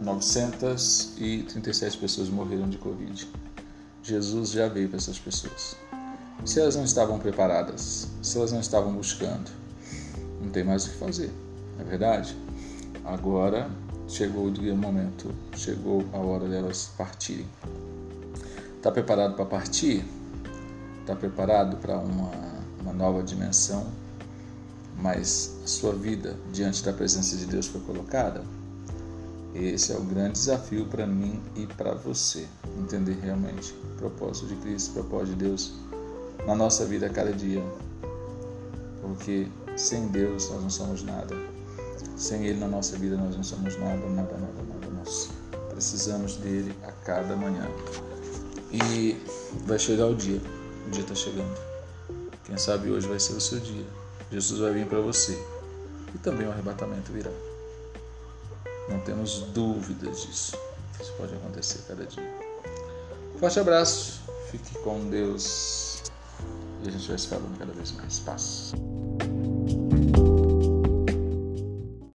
937 pessoas morreram de Covid. Jesus já veio para essas pessoas. Se elas não estavam preparadas, se elas não estavam buscando, não tem mais o que fazer, não é verdade? Agora chegou o momento, chegou a hora delas partirem. Está preparado para partir? Está preparado para uma, uma nova dimensão? Mas a sua vida diante da presença de Deus foi colocada? Esse é o grande desafio para mim e para você. Entender realmente o propósito de Cristo, o propósito de Deus na nossa vida a cada dia. Porque sem Deus nós não somos nada. Sem Ele na nossa vida nós não somos nada, nada, nada, nada. Nós precisamos dele a cada manhã. E vai chegar o dia. O dia está chegando. Quem sabe hoje vai ser o seu dia. Jesus vai vir para você. E também o arrebatamento virá. Não temos dúvidas disso. Isso pode acontecer cada dia. Forte abraço. Fique com Deus. E a gente vai se falando cada vez mais. Paz.